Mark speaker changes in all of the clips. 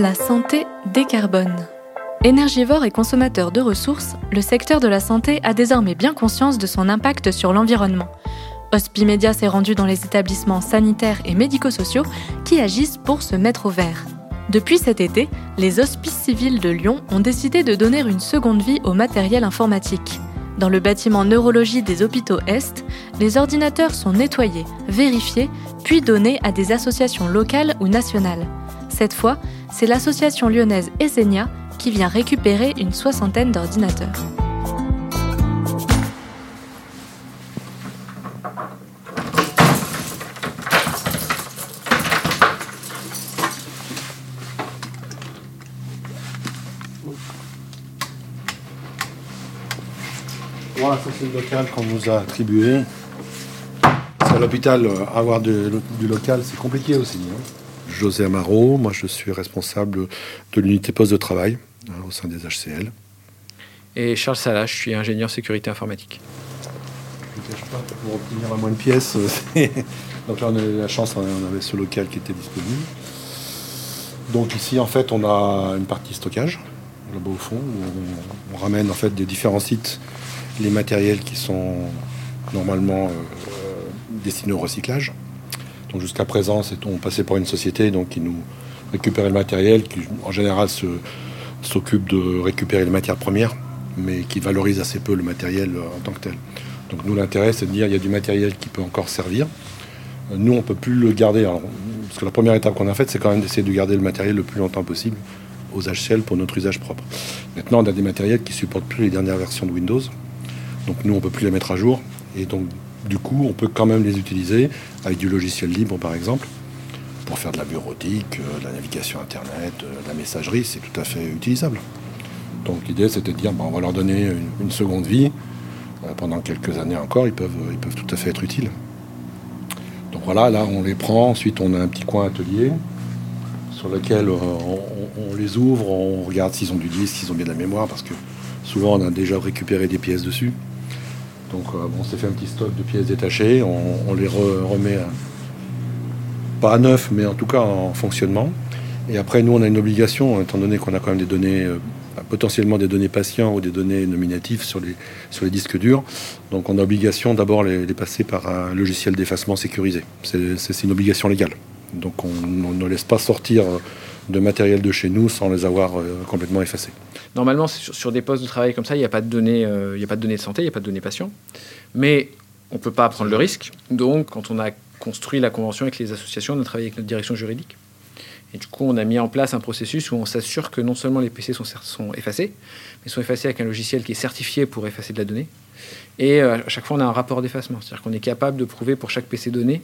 Speaker 1: La santé décarbone. Énergivore et consommateur de ressources, le secteur de la santé a désormais bien conscience de son impact sur l'environnement. Hospimedia s'est rendu dans les établissements sanitaires et médico-sociaux qui agissent pour se mettre au vert. Depuis cet été, les hospices civils de Lyon ont décidé de donner une seconde vie au matériel informatique. Dans le bâtiment neurologie des hôpitaux Est, les ordinateurs sont nettoyés, vérifiés, puis donnés à des associations locales ou nationales. Cette fois, c'est l'association lyonnaise Essenia qui vient récupérer une soixantaine d'ordinateurs.
Speaker 2: Voilà, c'est le local qu'on nous a attribué. Parce qu'à l'hôpital, euh, avoir du local, c'est compliqué aussi. hein. José Amaro, moi je suis responsable de l'unité poste de travail hein, au sein des HCL.
Speaker 3: Et Charles Salah, je suis ingénieur sécurité informatique.
Speaker 2: Je ne cache pas pour obtenir la moindre pièce, euh, donc là on a eu la chance, on avait ce local qui était disponible. Donc ici en fait on a une partie stockage, là-bas au fond, où on, on ramène en fait des différents sites les matériels qui sont normalement euh, destinés au recyclage. Donc jusqu'à présent, on passait par une société donc qui nous récupérait le matériel, qui en général s'occupe de récupérer les matières premières, mais qui valorise assez peu le matériel euh, en tant que tel. Donc nous l'intérêt c'est de dire il y a du matériel qui peut encore servir. Nous on peut plus le garder, alors, parce que la première étape qu'on a faite c'est quand même d'essayer de garder le matériel le plus longtemps possible aux HCL pour notre usage propre. Maintenant on a des matériels qui supportent plus les dernières versions de Windows, donc nous on peut plus les mettre à jour et donc du coup on peut quand même les utiliser avec du logiciel libre par exemple pour faire de la bureautique, euh, de la navigation internet, euh, de la messagerie, c'est tout à fait utilisable. Donc l'idée c'était de dire bon, on va leur donner une, seconde vie. Euh, pendant quelques années encore, ils peuvent, ils peuvent tout à fait être utiles. Donc voilà, là on les prend, ensuite on a un petit coin atelier sur lequel on- on les ouvre, on regarde s'ils ont du disque, s'ils ont bien de la mémoire, parce que souvent on a déjà récupéré des pièces dessus. Donc euh, on s'est fait un petit stock de pièces détachées, on, les re- remet à- pas à neuf, mais en tout cas en fonctionnement. Et après, nous, on a une obligation, étant donné qu'on a quand même des données, euh, potentiellement des données patients ou des données nominatives sur les, disques durs. Donc, on a obligation d'abord les, les passer par un logiciel d'effacement sécurisé. C'est une obligation légale. Donc, on, ne laisse pas sortir euh, de matériel de chez nous sans les avoir euh, complètement effacés.
Speaker 3: Normalement, sur, des postes de travail comme ça, il n'y a pas de données, euh, a pas de données santé, il n'y a pas de données patients. Mais on ne peut pas prendre le risque. Donc, quand on a construit la convention avec les associations, on a travaillé avec notre direction juridique. Et du coup, on a mis en place un processus où on s'assure que non seulement les PC sont, effacés, mais sont effacés avec un logiciel qui est certifié pour effacer de la donnée. Et euh, à chaque fois, on a un rapport d'effacement. C'est-à-dire qu'on est capable de prouver pour chaque PC donné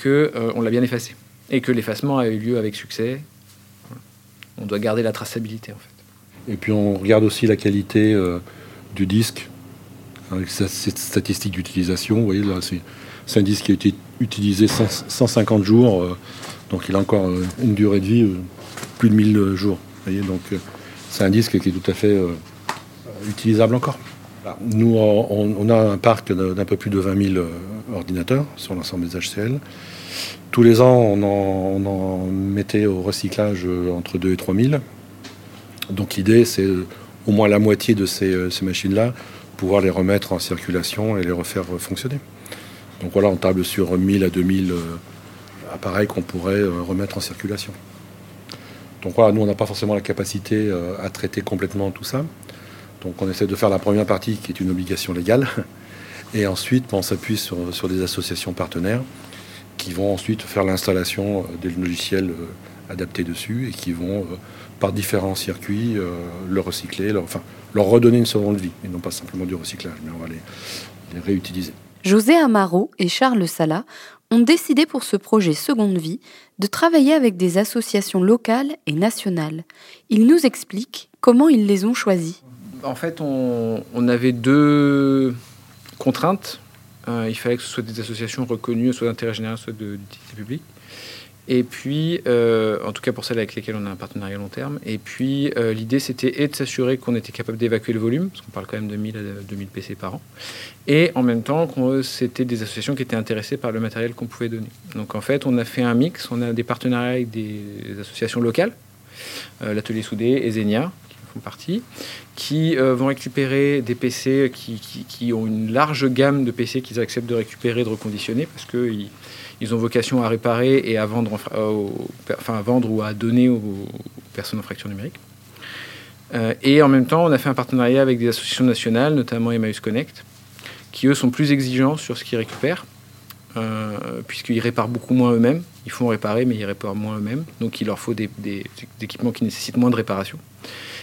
Speaker 3: qu'on l'a bien effacé. Et que l'effacement a eu lieu avec succès. On doit garder la traçabilité, en fait.
Speaker 2: Et puis, on regarde aussi la qualité euh, du disque avec sa- cette statistique d'utilisation. Vous voyez, c'est un disque qui a été utilisé 100 150 jours. euh, donc, il a encore euh, une durée de vie plus de 1000 jours. Vous voyez, donc, c'est un disque qui est tout à fait utilisable encore. Nous, on, a un parc d'un peu plus de 20 000 euh, ordinateurs sur l'ensemble des HCL. Tous les ans, on en, mettait au recyclage euh, entre 2 et 3 000. Donc l'idée, c'est euh, au moins la moitié de ces, machines-là, pouvoir les remettre en circulation et les refaire fonctionner. Donc voilà, on table sur 1000 à 2000 euh, appareils qu'on pourrait remettre en circulation. Donc voilà, nous, on n'a pas forcément la capacité à traiter complètement tout ça. Donc on essaie de faire la première partie qui est une obligation légale. Et ensuite, on s'appuie sur, des associations partenaires qui vont ensuite faire l'installation euh, des logiciels euh, adaptés dessus et qui vont, euh, par différents circuits, le recycler, enfin, leur redonner une seconde vie, et non pas simplement du recyclage, mais on va les, les réutiliser.
Speaker 1: José Amaro et Charles Sala ont décidé pour ce projet Seconde Vie de travailler avec des associations locales et nationales. Ils nous expliquent comment ils les ont choisis.
Speaker 3: En fait, on, avait deux contraintes. Euh, il fallait que ce soit des associations reconnues, soit d'intérêt général, soit d'utilité publique. Et puis, euh, en tout cas pour celles avec lesquelles on a un partenariat long terme. Et puis, euh, l'idée, c'était et de s'assurer qu'on était capable d'évacuer le volume, parce qu'on parle quand même de 1000 à 2000 PC par an, et en même temps, c'était des associations qui étaient intéressées par le matériel qu'on pouvait donner. Donc, en fait, on a fait un mix. On a des partenariats avec des associations locales l'atelier soudé et Zenia, qui partie, qui vont récupérer des PC qui, ont une large gamme de PC qu'ils acceptent de récupérer, de reconditionner, parce qu'ils ils ont vocation à réparer et à vendre, enfin, à vendre ou à donner aux, personnes en fracture numérique. et en même temps, on a fait un partenariat avec des associations nationales, notamment Emmaüs Connect, qui eux sont plus exigeants sur ce qu'ils récupèrent euh, puisqu'ils réparent beaucoup moins eux-mêmes. Ils font réparer, mais ils réparent moins eux-mêmes. Donc il leur faut des, équipements qui nécessitent moins de réparation.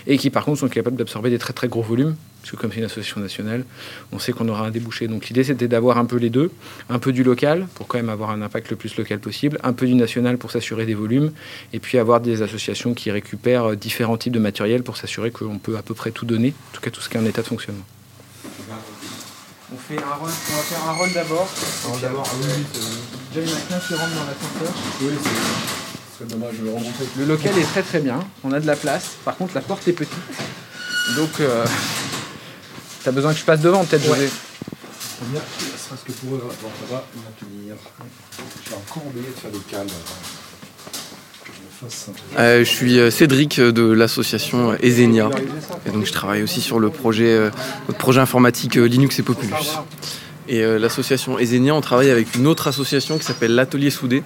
Speaker 3: Et qui par contre sont capables d'absorber des très très gros volumes, puisque comme c'est une association nationale, on sait qu'on aura un débouché. Donc l'idée c'était d'avoir un peu les deux, un peu du local pour quand même avoir un impact le plus local possible, un peu du national pour s'assurer des volumes, et puis avoir des associations qui récupèrent différents types de matériel pour s'assurer qu'on peut à peu près tout donner, en tout cas tout ce qui est en état de fonctionnement. On, fait un rôle, on va faire un rôle d'abord. d'abord, ah oui, déjà il y en a qu'un qui rentre dans l'ascenseur. Oui, c'est dommage de le rencontrer. Le local est très très bien, on a de la place. Par contre, la porte est petite. Donc, euh, t'as besoin que je passe devant, peut-être, ouais. José
Speaker 2: Bien, serait-ce que pour eux, bon, ça va maintenir. J'ai encore oublié de faire le calme.
Speaker 4: Euh, je suis euh, Cédric euh, de l'association Ezenia. Et donc je travaille aussi sur le projet, notre projet informatique Linux et Populus. Et l'association Ezenia, on travaille avec une autre association qui s'appelle l'Atelier Soudé.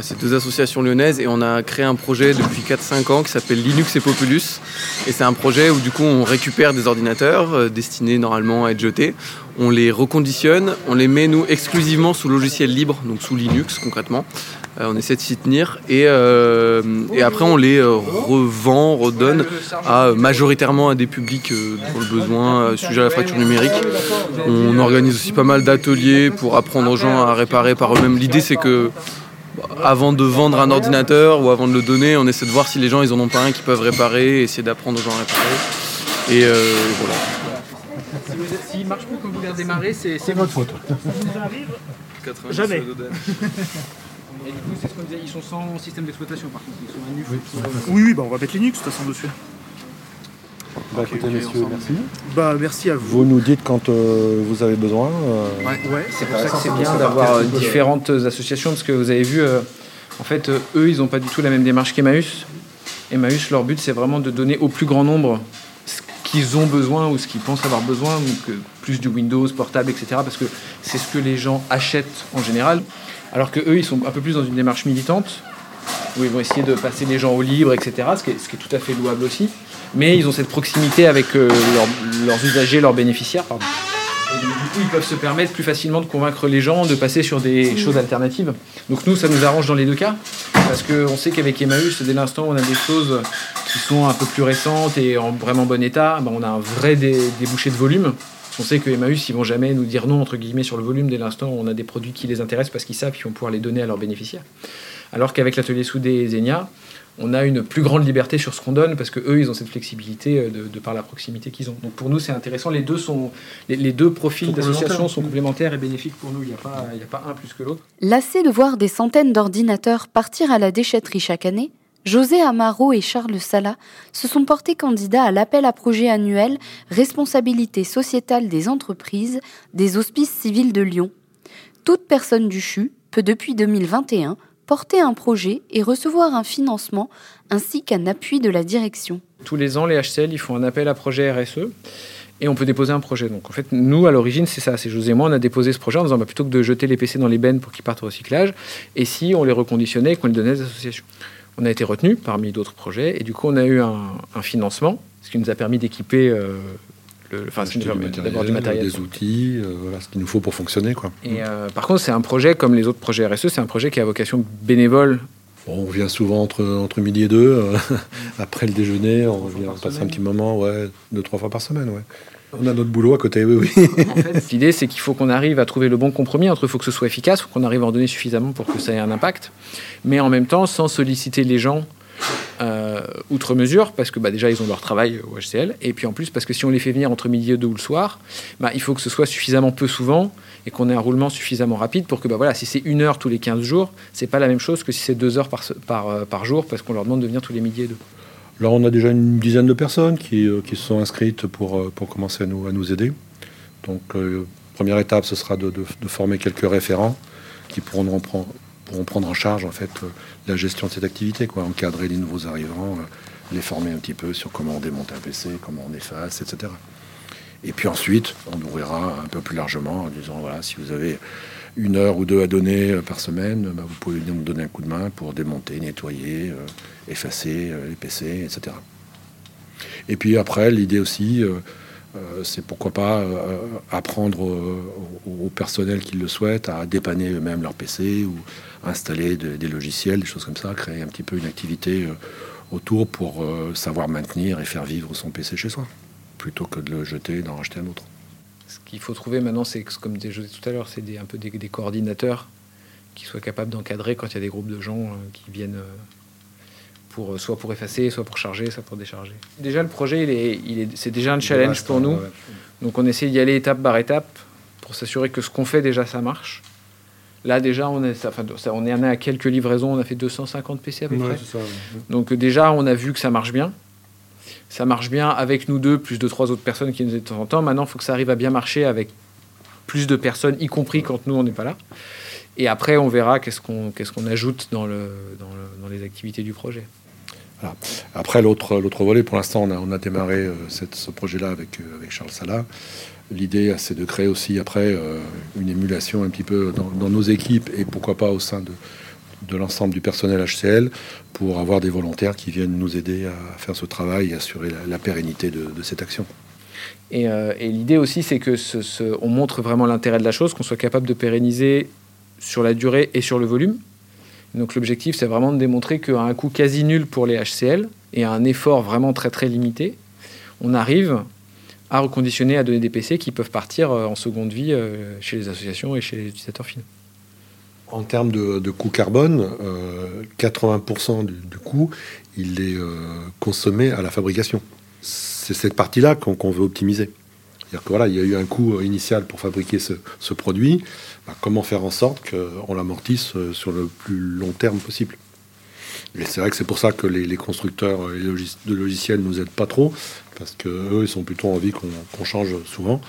Speaker 4: C'est deux associations lyonnaises et on a créé un projet depuis 4-5 ans qui s'appelle Linux et Populus. Et c'est un projet où du coup on récupère des ordinateurs destinés normalement à être jetés, on les reconditionne, on les met nous exclusivement sous logiciel libre, donc sous Linux concrètement. Euh, on essaie de s'y tenir et, euh, après on les euh, revend, redonne à, majoritairement à des publics dans le besoin, sujet à la fracture numérique. On organise aussi pas mal d'ateliers pour apprendre aux gens à réparer par eux-mêmes. L'idée c'est que avant de vendre un ordinateur ou avant de le donner, on essaie de voir si les gens ils en ont pas un qui peuvent réparer, essayer d'apprendre aux gens à réparer. Et voilà.
Speaker 3: S'il marche plus quand vous voulez redémarrer, c'est votre faute.
Speaker 5: Jamais.
Speaker 3: Et du coup, c'est ce qu'on disait, ils sont sans système d'exploitation par contre, ils sont à
Speaker 5: nu. Oui, oui, bah on va mettre Linux de toute façon dessus.
Speaker 2: Bah écoutez messieurs, merci.
Speaker 5: Bah merci à vous.
Speaker 2: Vous nous dites quand euh, vous avez besoin.
Speaker 3: Euh, ouais. c'est pour ça que c'est bien d'avoir euh, différentes associations parce que vous avez vu, en fait, eux, ils n'ont pas du tout la même démarche qu'Emmaüs. Emmaüs, leur but, c'est vraiment de donner au plus grand nombre ce qu'ils ont besoin ou ce qu'ils pensent avoir besoin, donc plus du Windows, portable, etc. Parce que c'est ce que les gens achètent en général. Alors que eux, ils sont un peu plus dans une démarche militante, où ils vont essayer de passer les gens au libre, etc., ce qui est, tout à fait louable aussi. Mais ils ont cette proximité avec euh, leurs usagers, leurs bénéficiaires. Pardon. Du coup, ils peuvent se permettre plus facilement de convaincre les gens de passer sur des choses alternatives. Donc nous, ça nous arrange dans les deux cas, parce qu'on sait qu'avec Emmaüs, dès l'instant où on a des choses qui sont un peu plus récentes et en vraiment bon état, ben, on a un vrai débouché de volume. On sait que Emmaüs, ils vont jamais nous dire non, entre guillemets, sur le volume dès l'instant où on a des produits qui les intéressent parce qu'ils savent qu'ils vont pouvoir les donner à leurs bénéficiaires. Alors qu'avec l'atelier soudé et Zenia, on a une plus grande liberté sur ce qu'on donne parce que eux, ils ont cette flexibilité euh, de, par la proximité qu'ils ont. Donc pour nous, c'est intéressant. Les deux, sont, les, deux profils d'association sont complémentaires et bénéfiques pour nous. Il n'y a, pas, a pas un plus que l'autre.
Speaker 1: Lassé de voir des centaines d'ordinateurs partir à la déchetterie chaque année, José Amaro et Charles Sala se sont portés candidats à l'appel à projet annuel Responsabilité sociétale des entreprises des hospices civils de Lyon. Toute personne du CHU peut depuis 2021 porter un projet et recevoir un financement ainsi qu'un appui de la direction.
Speaker 3: Tous les ans, les HCL font un appel à projet RSE et on peut déposer un projet. Donc en fait, nous, à l'origine, c'est ça. C'est José et moi, on a déposé ce projet en disant bah, plutôt que de jeter les PC dans les bennes pour qu'ils partent au recyclage, et si on les reconditionnait et qu'on les donnait aux associations on a été retenu parmi d'autres projets et du coup on a eu un, financement, ce qui nous a permis d'équiper euh,
Speaker 2: le, enfin, d'abord du matériel, des outils, euh, voilà ce qu'il nous faut pour fonctionner quoi.
Speaker 3: Et euh, par contre c'est un projet comme les autres projets RSE, c'est un projet qui a vocation bénévole.
Speaker 2: on vient souvent entre, entre midi et deux, après le déjeuner, on vient passer un petit moment, ouais, deux trois fois par semaine, ouais. On a notre boulot à côté, oui, oui.
Speaker 3: en fait, l'idée, c'est qu'il faut qu'on arrive à trouver le bon compromis entre il faut que ce soit efficace, il faut qu'on arrive à en donner suffisamment pour que ça ait un impact, mais en même temps, sans solliciter les gens euh, outre mesure, parce que bah, déjà, ils ont leur travail au HCL, et puis en plus, parce que si on les fait venir entre midi et deux ou le soir, bah, il faut que ce soit suffisamment peu souvent et qu'on ait un roulement suffisamment rapide pour que, bah, voilà, si c'est une heure tous les 15 jours, c'est pas la même chose que si c'est deux heures euh, par jour, parce qu'on leur demande de venir tous les midi et deux.
Speaker 2: Là, on a déjà une dizaine de personnes qui, euh, se sont inscrites pour, euh, commencer à nous, nous aider. Donc, euh, première étape, ce sera de, former quelques référents qui pourront, pourront prendre en charge en fait la gestion de cette activité, quoi, encadrer les nouveaux arrivants, les former un petit peu sur comment on démonte un PC, comment on efface, etc. Et puis ensuite, on ouvrira un peu plus largement en disant voilà, si vous avez une heure ou deux à donner par semaine, bah, vous pouvez nous donner un coup de main pour démonter, nettoyer, effacer les PC, etc. Et puis après, l'idée aussi, euh, c'est pourquoi pas euh, apprendre au, personnel qui le souhaite à dépanner eux-mêmes leur PC ou installer des logiciels, des choses comme ça, créer un petit peu une activité euh, autour pour savoir maintenir et faire vivre son PC chez soi, plutôt que de le jeter et d'en racheter un autre.
Speaker 3: Ce qu'il faut trouver maintenant, c'est comme je disais tout à l'heure, c'est un peu des, coordinateurs qui soient capables d'encadrer quand il y a des groupes de gens qui viennent pour, soit pour effacer, soit pour charger, soit pour décharger. Déjà, le projet, il est, il est, c'est déjà un challenge pour nous. Donc, on essaie d'y aller étape par étape pour s'assurer que ce qu'on fait déjà, ça marche. Là, déjà, on est, enfin, on est à quelques livraisons. On a fait 250 PC à peu près. Donc, déjà, on a vu que ça marche bien. Ça marche bien avec nous deux, plus de trois autres personnes qui nous aident de temps en temps. Maintenant, il faut que ça arrive à bien marcher avec plus de personnes, y compris quand nous, on n'est pas là. Et après, on verra qu'est-ce qu'on qu'est-ce qu'on ajoute dans, le, dans, le, dans les activités du projet.
Speaker 2: Après, l'autre, volet, pour l'instant, on a, démarré euh, ce projet-là avec, euh, avec Charles Sala. L'idée, c'est de créer aussi après euh, une émulation un petit peu dans, nos équipes et pourquoi pas au sein de, de l'ensemble du personnel HCL pour avoir des volontaires qui viennent nous aider à faire ce travail et assurer la, pérennité de, cette action.
Speaker 3: Et, l'idée aussi, c'est que on montre vraiment l'intérêt de la chose, qu'on soit capable de pérenniser sur la durée et sur le volume. Donc l'objectif, c'est vraiment de démontrer qu'à un coût quasi nul pour les HCL et à un effort vraiment très très limité, on arrive à reconditionner, à donner des PC qui peuvent partir euh, en seconde vie euh, chez les associations et chez les utilisateurs finaux.
Speaker 2: En termes de, coût carbone, 80% euh, du, coût, il est consommé à la fabrication. C'est cette partie-là qu'on veut optimiser. C'est-à-dire que voilà, il y a eu un coût initial pour fabriquer ce, produit. Bah, comment faire en sorte qu'on l'amortisse euh, sur le plus long terme possible? Et c'est vrai que c'est pour ça que les, constructeurs de logiciels nous aident pas trop, parce qu'eux, ils sont plutôt envie qu'on change souvent.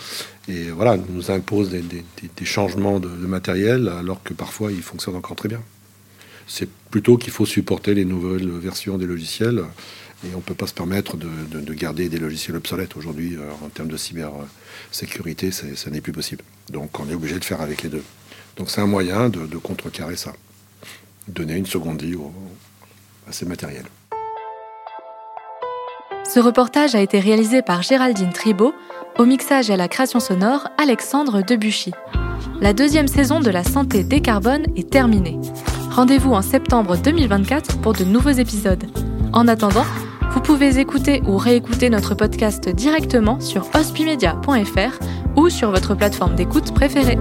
Speaker 2: Et voilà, nous imposent des, changements de, matériel, alors que parfois ils fonctionnent encore très bien. C'est plutôt qu'il faut supporter les nouvelles versions des logiciels et on ne peut pas se permettre de, garder des logiciels obsolètes. Aujourd'hui, euh, en termes de cybersécurité, ça n'est plus possible. Donc on est obligé de faire avec les deux. Donc c'est un moyen de, contrecarrer ça. Donner une seconde vie à ces matériels.
Speaker 1: Ce reportage a été réalisé par Géraldine Tribault, au mixage et à la création sonore Alexandre Debuchy. La deuxième saison de La Santé décarbone est terminée. Rendez-vous en septembre 2024 pour de nouveaux épisodes. En attendant, vous pouvez écouter ou réécouter notre podcast directement sur hospimedia.fr ou sur votre plateforme d'écoute préférée.